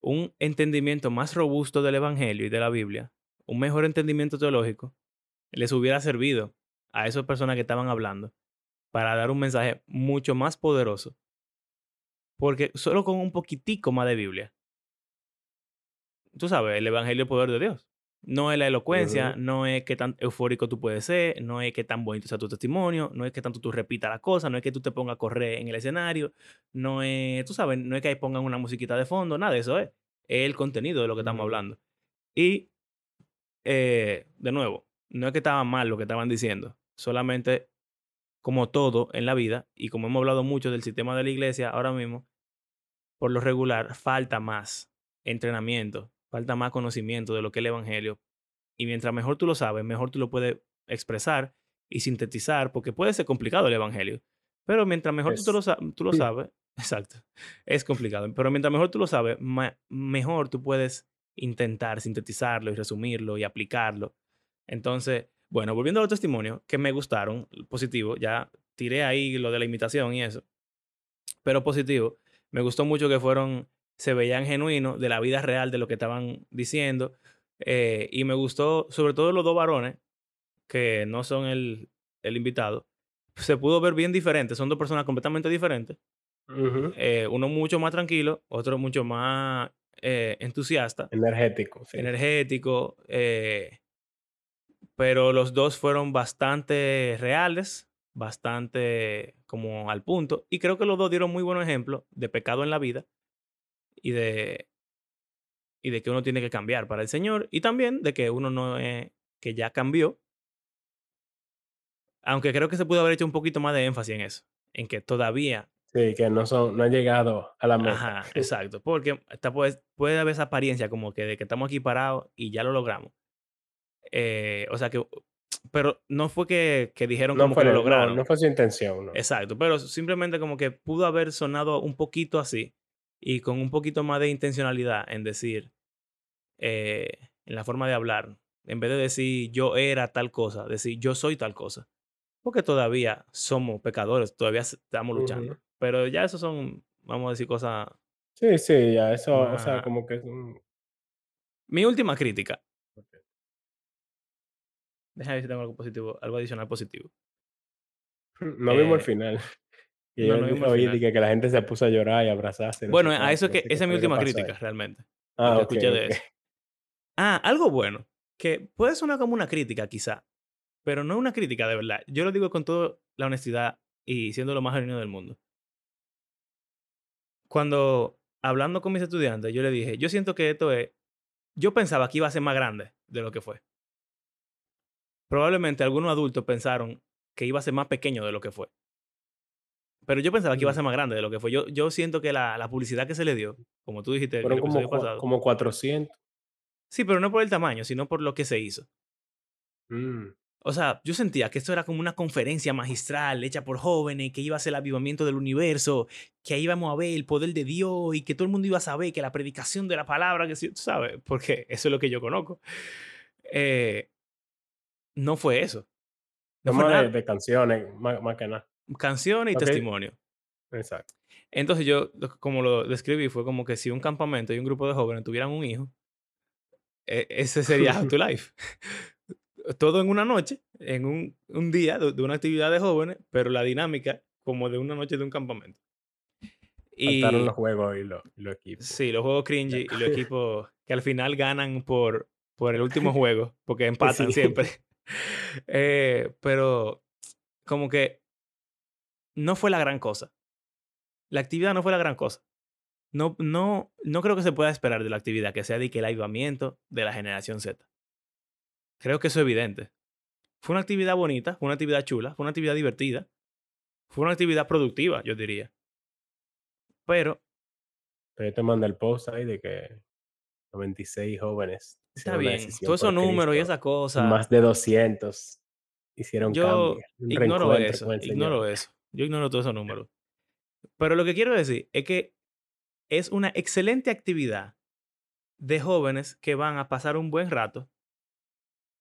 un entendimiento más robusto del Evangelio y de la Biblia, un mejor entendimiento teológico, les hubiera servido a esas personas que estaban hablando para dar un mensaje mucho más poderoso, porque solo con un poquitico más de Biblia, tú sabes, el Evangelio es el poder de Dios. No es la elocuencia, no es qué tan eufórico tú puedes ser, no es qué tan bonito sea tu testimonio, no es que tanto tú repitas la cosa, no es que tú te pongas a correr en el escenario, no es, tú sabes, no es que ahí pongan una musiquita de fondo, nada de eso es. Es el contenido de lo que estamos hablando. Y, eh, de nuevo, no es que estaba mal lo que estaban diciendo, solamente como todo en la vida, y como hemos hablado mucho del sistema de la iglesia ahora mismo, por lo regular falta más entrenamiento, falta más conocimiento de lo que es el evangelio. Y mientras mejor tú lo sabes, mejor tú lo puedes expresar y sintetizar, porque puede ser complicado el evangelio. Pero mientras mejor tú, lo, tú lo sabes, exacto, es complicado. Pero mientras mejor tú lo sabes, mejor tú puedes intentar sintetizarlo y resumirlo y aplicarlo. Entonces, bueno, volviendo a los testimonios que me gustaron, positivo, ya tiré ahí lo de la imitación y eso pero positivo. Me gustó mucho que fueron, se veían genuinos de la vida real de lo que estaban diciendo. eh, y me gustó, sobre todo los dos varones, que no son el, el invitado, se pudo ver bien diferente. Son dos personas completamente diferentes. eh, uno mucho más tranquilo, otro mucho más eh, entusiasta, energético, sí. energético, eh, pero los dos fueron bastante reales, bastante como al punto. Y creo que los dos dieron muy buenos ejemplos de pecado en la vida y de, y de que uno tiene que cambiar para el Señor y también de que uno no es, que ya cambió, aunque creo que se pudo haber hecho un poquito más de énfasis en eso, en que todavía Sí, que no son no han llegado a la meta. Ajá, exacto. Porque hasta puede, puede haber esa apariencia como que de que estamos aquí parados y ya lo logramos. Eh, o sea que, pero no fue que, que dijeron No como fue que lo no, lograron. no fue su intención, no. Exacto, pero simplemente como que pudo haber sonado un poquito así y con un poquito más de intencionalidad en decir, eh, en la forma de hablar, en vez de decir yo era tal cosa, decir yo soy tal cosa. Porque todavía somos pecadores, todavía estamos luchando. Pero ya eso son, vamos a decir, cosas Sí, sí, ya eso, o sea, como que es un Mi última crítica, okey. déjame ver si tengo algo positivo, algo adicional positivo. No vimos el Eh, final. Y no, yo que que la gente se puso a llorar y abrazarse, no Bueno, a eso no que, esa es mi última ahí. crítica, realmente. Ah, escuché de eso. Ah, algo bueno, que puede sonar como una crítica quizá, pero no es una crítica de verdad. Yo lo digo con toda la honestidad y siendo lo más genuino del mundo. Cuando hablando con mis estudiantes, yo le dije, yo siento que esto es, yo pensaba que iba a ser más grande de lo que fue. Probablemente algunos adultos pensaron que iba a ser más pequeño de lo que fue. Pero yo pensaba que iba a ser más grande de lo que fue. Yo, yo siento que la, la publicidad que se le dio, como tú dijiste fueron como pasado, como 400. sí, pero no por el tamaño, sino por lo que se hizo. Mm, O sea, yo sentía que esto era como una conferencia magistral hecha por jóvenes, que iba a ser el avivamiento del universo, que ahí íbamos a ver el poder de Dios y que todo el mundo iba a saber que la predicación de la palabra, que sí, tú sabes, porque eso es lo que yo conozco. Eh, no fue eso. No fue de nada. de canciones, más más que nada. Canciones y testimonio. exacto. Entonces yo, como lo describí, fue como que si un campamento y un grupo de jóvenes tuvieran un hijo, e- ese sería How to Life. Todo en una noche, en un, un día de, de una actividad de jóvenes, pero la dinámica como de una noche de un campamento. Faltaron los Y juegos y los y los equipos. sí, los juegos cringy y los equipos que al final ganan por, por el último juego, porque empatan Sí. siempre. Eh, pero como que no fue la gran cosa. La actividad no fue la gran cosa. No, no, no creo que se pueda esperar de la actividad que sea de que el avivamiento de la generación Z. Creo que eso es evidente. Fue una actividad bonita, fue una actividad chula, fue una actividad divertida, fue una actividad productiva, yo diría. Pero Pero yo te mandé el post ahí de que 96 jóvenes está bien, todos esos números y esa cosa, más de 200 hicieron yo ignoro eso, ignoro eso. Yo ignoro todos esos números. Pero lo que quiero decir es que es una excelente actividad de jóvenes que van a pasar un buen rato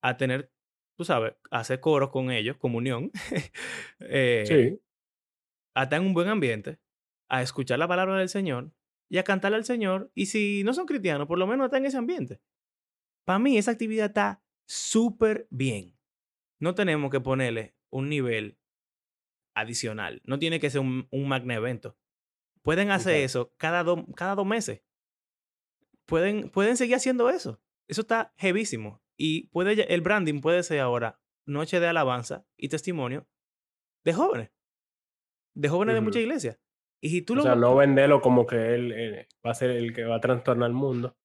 a tener, tú sabes, a hacer coros con ellos, comunión, eh, Sí, a estar en un buen ambiente, a escuchar la palabra del Señor y a cantarle al Señor. Y si no son cristianos, por lo menos están en ese ambiente. Para mí, esa actividad está súper bien. No tenemos que ponerle un nivel adicional. No tiene que ser un, un magna evento. Pueden hacer eso cada, do- cada dos meses. Pueden, pueden seguir haciendo eso. Eso está heavísimo. Y puede, el branding puede ser ahora noche de alabanza y testimonio de jóvenes. De jóvenes de muchas iglesias. Y si tú O lo... sea, no venderlo como que él, eh, va a ser el que va a trastornar el mundo,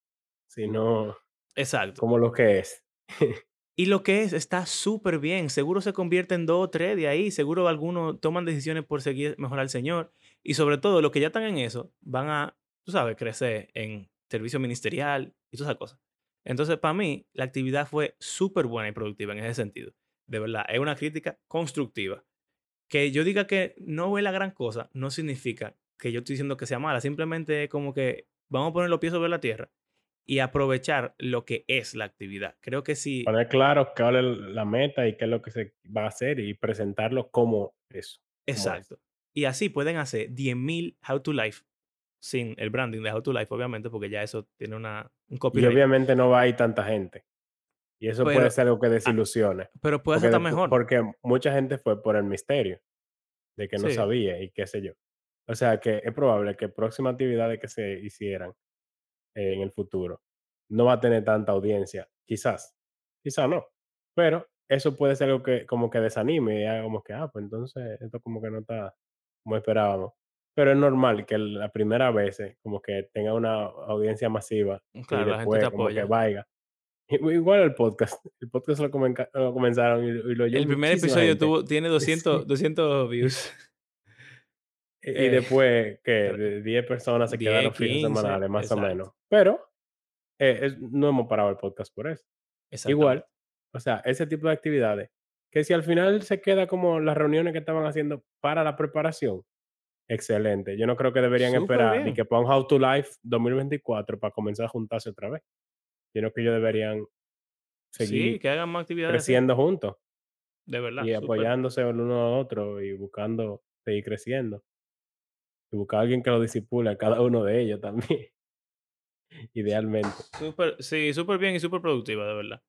sino Exacto. como lo que es. Y lo que es está súper bien. Seguro se convierte en dos o tres de ahí. Seguro algunos toman decisiones por seguir mejor al Señor. Y sobre todo, los que ya están en eso van a, tú sabes, crecer en servicio ministerial y todas esas cosas. Entonces, para mí, la actividad fue súper buena y productiva en ese sentido. De verdad, es una crítica constructiva. Que yo diga que no es la gran cosa, no significa que yo estoy diciendo que sea mala. Simplemente es como que vamos a poner los pies sobre la tierra y aprovechar lo que es la actividad. Creo que sí, Poner claro cuál es la meta y qué es lo que se va a hacer y presentarlo como eso, como exacto. Y así pueden hacer 10.000 How to Life sin el branding de How to Life, obviamente, porque ya eso tiene una, un Y copyright. obviamente no va a ir tanta gente. Y eso puede ser algo que ah, desilusione. pero puede ser Porque, mejor. porque mucha gente fue por el misterio de que no Sí, sabía y qué sé yo. O sea que es probable que próximas actividades que se hicieran eh, en el futuro no va a tener tanta audiencia. Quizás, quizás no. Pero eso puede ser algo que como que desanime y como que, ah, pues entonces esto como que no está como esperábamos. Pero es normal que la primera vez eh, como que tenga una audiencia masiva y claro, la gente te como que apoya. vaya. I- Igual el podcast. El podcast lo, lo comenzaron y, y lo El primer episodio tuvo, tiene 200, Sí. 200 views. Y y Eh, después, que pero de 10 personas se 10, quedaron fijos 15, semanales, más o menos. Pero, eh, es no hemos parado el podcast por eso. Igual, o sea, ese tipo de actividades, que si al final se queda como las reuniones que estaban haciendo para la preparación, excelente. Yo no creo que deberían esperar ni que pongan How to Life 2024 para comenzar a juntarse otra vez. Yo creo que ellos deberían Sí, seguir que hagan más actividades así, creciendo juntos de verdad, y apoyándose el uno al otro y buscando seguir creciendo. Y buscar a alguien que lo disipule a cada uno de ellos también, idealmente. Súper, sí, súper bien y súper productiva, de verdad.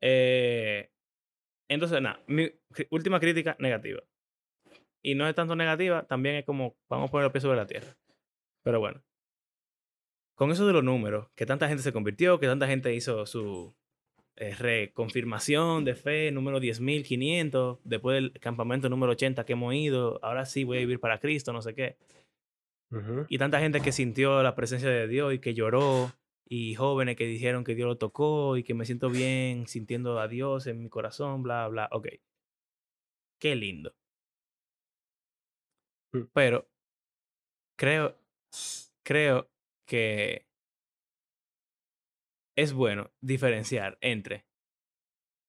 Eh, entonces, nada, mi última crítica negativa. Y no es tanto negativa, también es como, vamos a poner los pies sobre la tierra. Pero bueno, con eso de los números, que tanta gente se convirtió, que tanta gente hizo su eh, reconfirmación de fe, número 10.500, después del campamento número 80 que hemos ido, ahora sí voy a vivir para Cristo, no sé qué. Ujú. Y tanta gente que sintió la presencia de Dios y que lloró, y jóvenes que dijeron que Dios lo tocó y que me siento bien sintiendo a Dios en mi corazón, bla, bla. Ok, qué lindo. Mm, Pero creo, creo que es bueno diferenciar entre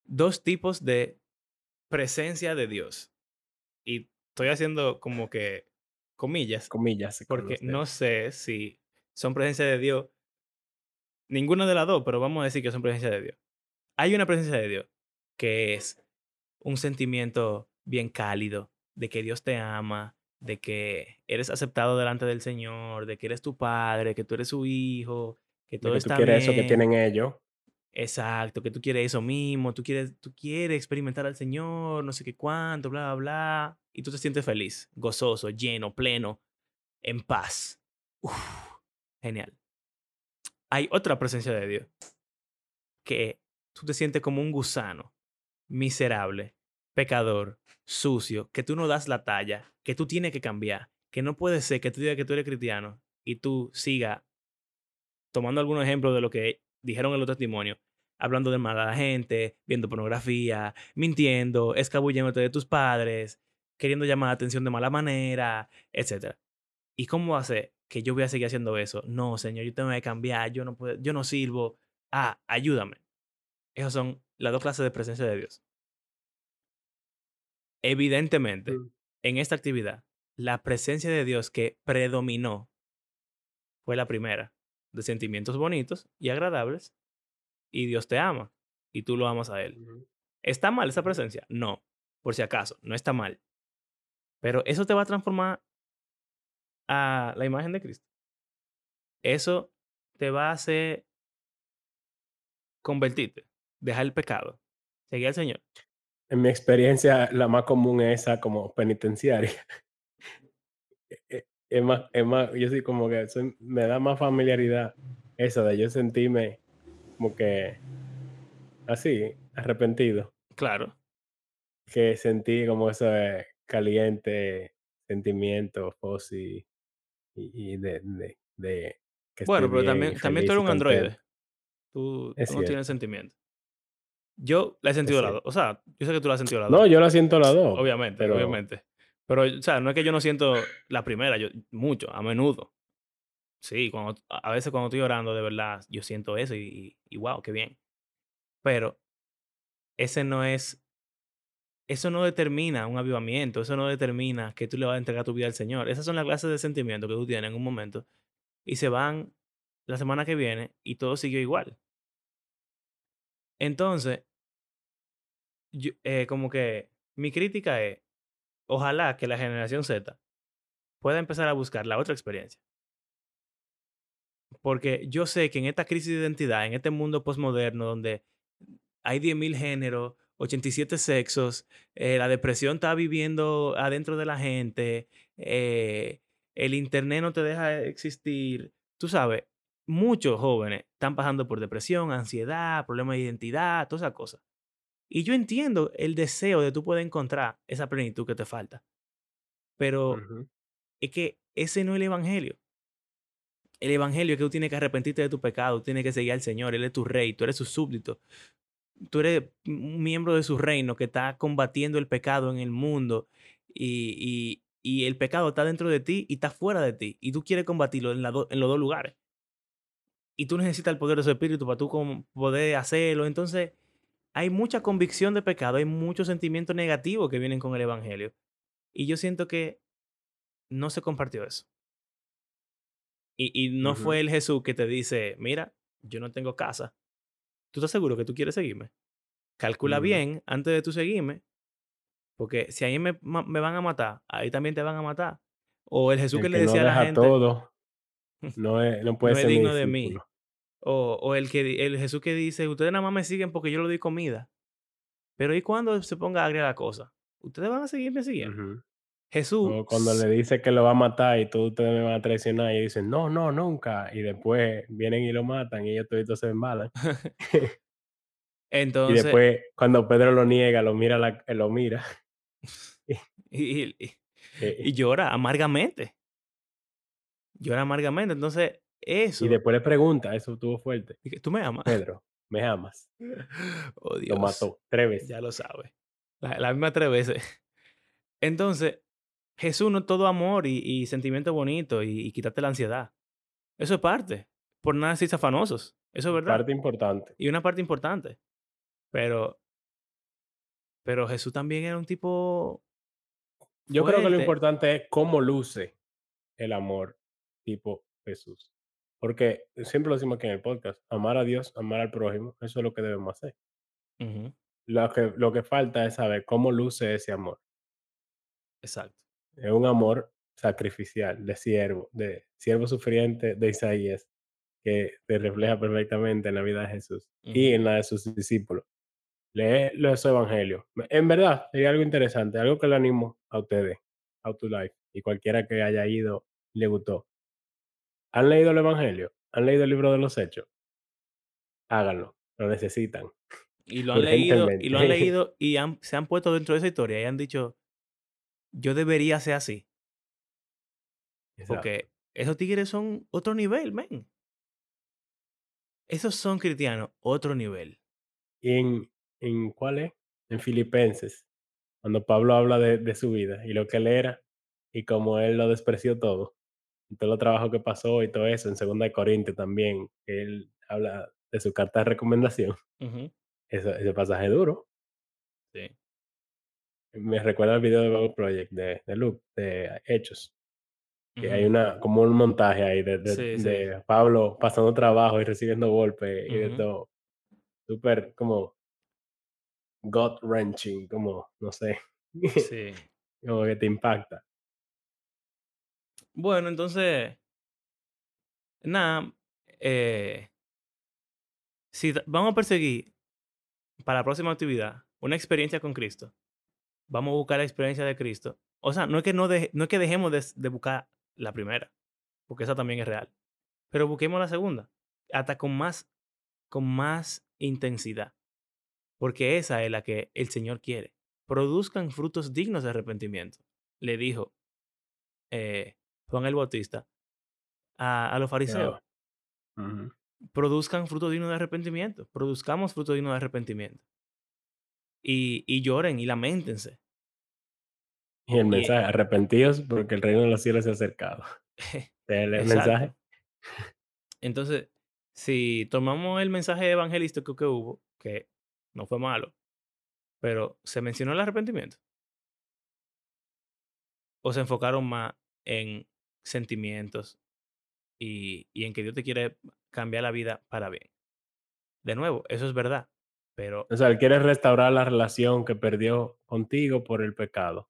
dos tipos de presencia de Dios. Y estoy haciendo como que comillas, comillas porque no sé si son presencia de Dios, ninguna de las dos, pero vamos a decir que son presencia de Dios. Hay una presencia de Dios que es un sentimiento bien cálido, de que Dios te ama, de que eres aceptado delante del Señor, de que eres tu padre, que tú eres su hijo, que todo que tú está quieres eso que bien. tienen ellos. Exacto, que tú quieres eso mismo, tú quieres, tú quieres experimentar al Señor, no sé qué cuánto, bla, bla, bla, y tú te sientes feliz, gozoso, lleno, pleno, en paz. Uf, genial. Hay otra presencia de Dios que tú te sientes como un gusano, miserable, pecador, sucio, que tú no das la talla, que tú tienes que cambiar, que no puede ser que tú digas que tú eres cristiano y tú sigas tomando algunos ejemplos de lo que dijeron en los testimonios, hablando de mal a la gente, viendo pornografía, mintiendo, escabulléndote de tus padres, queriendo llamar la atención de mala manera, etc. ¿Y cómo ser que yo voy a seguir haciendo eso? No, Señor, yo tengo que cambiar, yo no puedo, yo no sirvo. Ah, ayúdame. Esas son las dos clases de presencia de Dios. Evidentemente, Mm, en esta actividad, la presencia de Dios que predominó fue la primera, de sentimientos bonitos y agradables, y Dios te ama, y tú lo amas a Él. ¿Está mal esa presencia? No, por si acaso, no está mal. Pero eso te va a transformar a la imagen de Cristo. Eso te va a hacer convertirte, dejar el pecado, seguir al Señor. En mi experiencia, la más común es esa como penitenciaria. Es más es más, yo soy como que soy me da más familiaridad eso de yo sentirme como que así, arrepentido, Claro. que sentir como ese caliente sentimiento, fuzzy y y de de de que Bueno, pero también, también tú eres un androide. Tú, Es tú no tienes sentimiento. Yo la he es sentido dos. cierto. O sea, yo sé que tú la has sentido las dos. No, yo la siento las 2, Obviamente, pero obviamente. Pero, o sea, no es que yo no siento la primera, yo mucho, a menudo. Sí, cuando, a veces cuando estoy llorando, de verdad, yo siento eso y, y, y wow, qué bien. Pero ese no es, eso no determina un avivamiento, eso no determina que tú le vas a entregar tu vida al Señor. Esas son las clases de sentimientos que tú tienes en un momento y se van la semana que viene y todo siguió igual. Entonces, yo- eh, como que mi crítica es, ojalá que la generación Z pueda empezar a buscar la otra experiencia. Porque yo sé que en esta crisis de identidad, en este mundo postmoderno donde hay 10.000 géneros, 87 sexos, eh, la depresión está viviendo adentro de la gente, eh, el internet no te deja existir, tú sabes, muchos jóvenes están pasando por depresión, ansiedad, problemas de identidad, todas esas cosas. Y yo entiendo el deseo de tú poder encontrar esa plenitud que te falta, pero ujú, es que ese no es el evangelio. El evangelio es que tú tienes que arrepentirte de tu pecado, tú tienes que seguir al Señor, Él es tu rey, tú eres su súbdito, tú eres un miembro de su reino que está combatiendo el pecado en el mundo y, y el pecado está dentro de ti y está fuera de ti. Y tú quieres combatirlo en, la do- en los dos lugares. Y tú necesitas el poder de su espíritu para tú poder hacerlo. Entonces, hay mucha convicción de pecado, hay muchos sentimientos negativos que vienen con el Evangelio. Y yo siento que no se compartió eso. Y, y no fue el Jesús que te dice, mira, yo no tengo casa. ¿Tú estás seguro que tú quieres seguirme? Calcula bien antes de tú seguirme, porque si ahí me, me van a matar, ahí también te van a matar. O el Jesús que le no decía a la gente, todo no es no puede no es ser mi digno de mí. O, o el, que, el Jesús que dice, ustedes nada más me siguen porque yo le doy comida. Pero ¿y cuando se ponga agria la cosa? Ustedes van a seguirme siguiendo. Jesús, O cuando le dice que lo va a matar y todos ustedes me van a traicionar, y dicen: "No, no, nunca", y después vienen y lo matan, y ellos toditos se embalan. Y entonces, después, cuando Pedro lo niega, lo mira la lo mira, y, y- y- eh, y llora amargamente. Llora amargamente. Entonces, y después le pregunta, eso estuvo fuerte: ¿tú me amas? "Pedro, ¿me amas?". Oh, Lo Dios, mató 3 ya veces. lo sabes. La, la misma tres veces. Entonces, Jesús no es todo amor y, y sentimiento bonito y, y quitarte la ansiedad. Eso es parte. Por nada ser afanosos. Eso es verdad. Parte importante. Y una parte importante. Pero, pero Jesús también era un tipo Yo creo que lo importante es cómo luce el amor tipo Jesús. Porque siempre lo decimos aquí en el podcast, amar a Dios, amar al prójimo, eso es lo que debemos hacer. Lo que, lo que falta es saber cómo luce ese amor. Exacto. Es un amor sacrificial, de siervo, de siervo sufriente de Isaías, que se refleja perfectamente en la vida de Jesús y en la de sus discípulos. Lee los evangelios. En verdad, hay algo interesante, algo que le animo a ustedes, a tu life, y cualquiera que haya ido le gustó. ¿Han leído el evangelio? ¿Han leído el libro de los hechos? Háganlo, lo necesitan Y lo han leído, y lo han leído y han- se han puesto dentro de esa historia y han dicho, yo debería ser así. Exacto. Porque esos tigres son otro nivel, men. Esos son cristianos, otro nivel. ¿Y en, en cuál es? En Filipenses, cuando Pablo habla de, de su vida y lo que él era y cómo él lo despreció todo, todo el trabajo que pasó y todo eso, en Segunda de Corintios también, él habla de su carta de recomendación. Eso- ese pasaje duro. Sí. Me recuerda el video de Bible Project de, de Luke, de Hechos, que hay una, como un montaje ahí de, de, Sí, sí. de Pablo pasando trabajo y recibiendo golpes y de todo. Súper como gut wrenching, como, no sé, Sí. como que te impacta. Bueno, entonces, nada, eh, si vamos a perseguir para la próxima actividad una experiencia con Cristo, vamos a buscar la experiencia de Cristo. O sea, no es que, no, no que dejemos de, de buscar la primera, porque esa también es real, pero busquemos la segunda, hasta con más, con más intensidad, porque esa es la que el Señor quiere. Produzcan frutos dignos de arrepentimiento, le dijo eh, Juan el Bautista a, a los fariseos. Produzcan frutos dignos de arrepentimiento, produzcamos frutos dignos de arrepentimiento. Y, y lloren y lamentense. Y el mensaje, arrepentidos porque el reino de los cielos se ha acercado. El mensaje. Entonces, si tomamos el mensaje evangelístico que hubo, que no fue malo, pero se mencionó el arrepentimiento, o se enfocaron más en sentimientos y, y en que Dios te quiere cambiar la vida para bien. De nuevo, eso es verdad, pero O sea, él quiere restaurar la relación que perdió contigo por el pecado.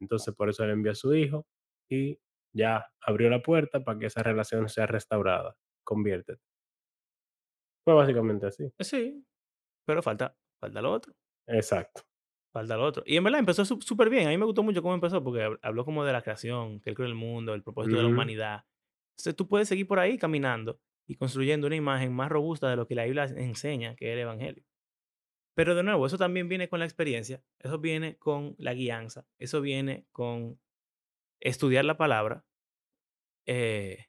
Entonces, por eso él envió a su hijo y ya abrió la puerta para que esa relación sea restaurada. Conviértete. Fue básicamente así. sí, pero falta, falta lo otro. Exacto. Falta lo otro. Y en verdad empezó súper bien. A mí me gustó mucho cómo empezó porque hab- habló como de la creación, que él creó el mundo, el propósito de la humanidad. Entonces tú puedes seguir por ahí caminando y construyendo una imagen más robusta de lo que la Biblia enseña, que es el Evangelio. Pero de nuevo, eso también viene con la experiencia, eso viene con la guianza, eso viene con estudiar la palabra. eh,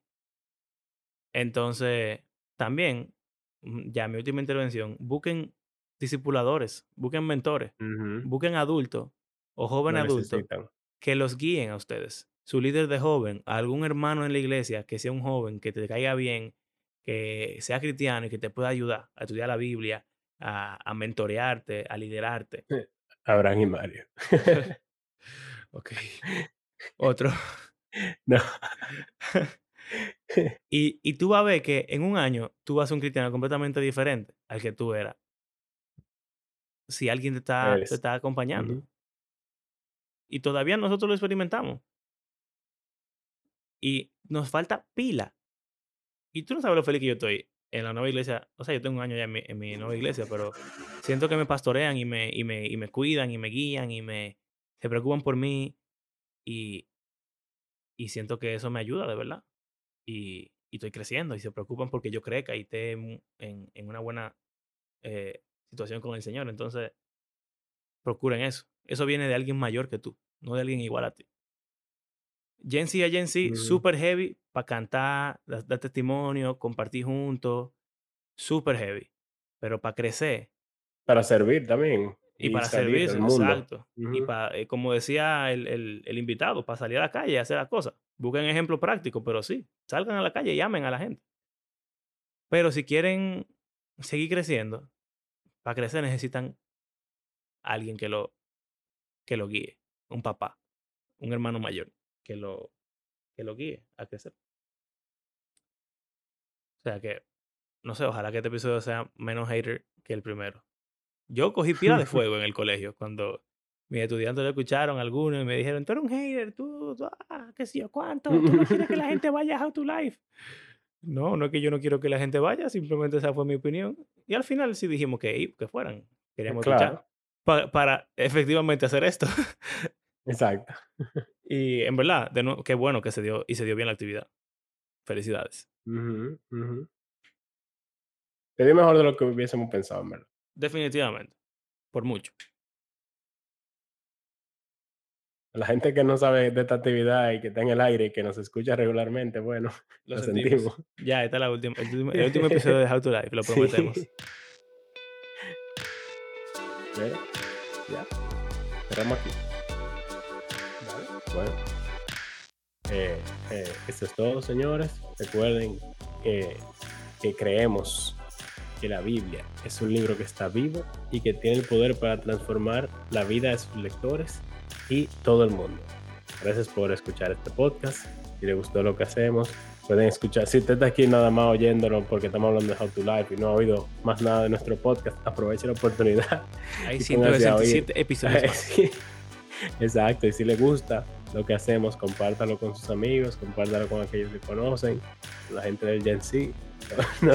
entonces, también, mm, ya mi última intervención, busquen discipuladores, busquen mentores, busquen adultos o jóvenes adultos necesitan. que los guíen a ustedes. Su líder de joven, algún hermano en la iglesia que sea un joven, que te caiga bien, que sea cristiano y que te pueda ayudar a estudiar la Biblia, a, a mentorearte, a liderarte. Abraham y Mario. ok. Otro. No. y, y tú vas a ver que en un año tú vas a ser un cristiano completamente diferente al que tú eras. Si alguien te está, te Eres. está acompañando. Y todavía nosotros lo experimentamos. Y nos falta pila. Y tú no sabes lo feliz que yo estoy en la nueva iglesia. O sea, yo tengo un año ya en mi, en mi nueva iglesia, pero siento que me pastorean y me, y, me, y me cuidan y me guían y me se preocupan por mí. Y, y siento que eso me ayuda de verdad. Y, y estoy creciendo y se preocupan porque yo crezca y esté en, en- en una buena eh, situación con el Señor. Entonces, procuren eso. Eso viene de alguien mayor que tú, no de alguien igual a ti. Gen Z a Gen Z, Ujú. super heavy para cantar, da- dar testimonio, compartir juntos, super heavy. Pero para crecer Para servir también. y, para servirse, al mundo. exacto. Y Ujú. para, como decía el, el- el invitado, para salir a la calle y hacer las cosas. Busquen ejemplos prácticos, pero sí, salgan a la calle y llamen a la gente. Pero si quieren seguir creciendo, para crecer necesitan alguien que lo, que lo guíe, un papá, un hermano mayor, que lo, que lo guíe a crecer. O sea que, no sé, ojalá que este episodio sea menos hater que el primero. Yo cogí pila de fuego en el colegio cuando mis estudiantes lo escucharon algunos y me dijeron, tú eres un hater, tú, tú, ah, qué sé yo, cuánto, tú no quieres que la gente vaya a How to Life. No, no es que yo no quiero que la gente vaya, simplemente esa fue mi opinión. Y al final sí dijimos que, que fueran, queríamos Claro. escuchar para efectivamente hacer esto. Exacto. y en verdad, de nuevo, qué bueno que se dio y se dio bien la actividad. Felicidades. Te dio mejor de lo que hubiésemos pensado, en verdad. Definitivamente. Por mucho. La gente que no sabe de esta actividad y que está en el aire y que nos escucha regularmente, bueno, Lo, lo sentimos. sentimos. Ya, este es la última, el, último, el último episodio de How to Life, lo Sí. prometemos. Pero, ya. Cerramos aquí. Bueno. Eh, eh, esto es todo, señores. Recuerden que, que creemos que la Biblia es un libro que está vivo y que tiene el poder para transformar la vida de sus lectores y todo el mundo. Gracias por escuchar este podcast. Si les gustó lo que hacemos, pueden escuchar. Si usted está aquí nada más oyéndolo porque estamos hablando de How to Life y no ha oído más nada de nuestro podcast, aproveche la oportunidad Hay Y póngase a oír. 167 episodios más. Sí, Exacto, y si le gusta lo que hacemos, compártalo con sus amigos, compártalo con aquellos que conocen, la gente del Gen Z, no,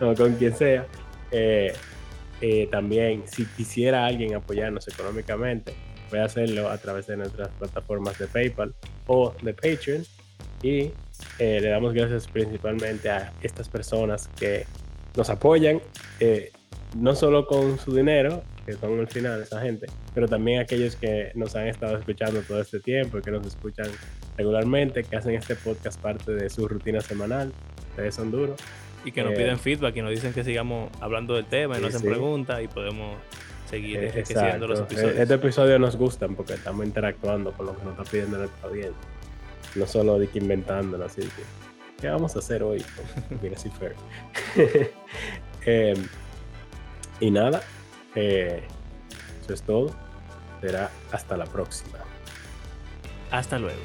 no, con quien sea. Eh, eh, también, si quisiera alguien apoyarnos económicamente, puede hacerlo a través de nuestras plataformas de PayPal o de Patreon. Y eh, le damos gracias principalmente a estas personas que nos apoyan, eh, no solo con su dinero, que son al final esa gente, pero también aquellos que nos han estado escuchando todo este tiempo que nos escuchan regularmente, que hacen este podcast parte de su rutina semanal. Ustedes son duros. Y que nos Eh, piden feedback y nos dicen que sigamos hablando del tema y sí, nos hacen sí. preguntas y podemos seguir enriqueciendo los episodios. Este episodio nos gustan porque estamos interactuando con lo que nos está pidiendo nuestra audiencia. No solo de que inventándolo, así que. ¿Qué vamos a hacer hoy con Legacy Fair? Eh, y nada, eh, eso es todo. Será hasta la próxima. Hasta luego.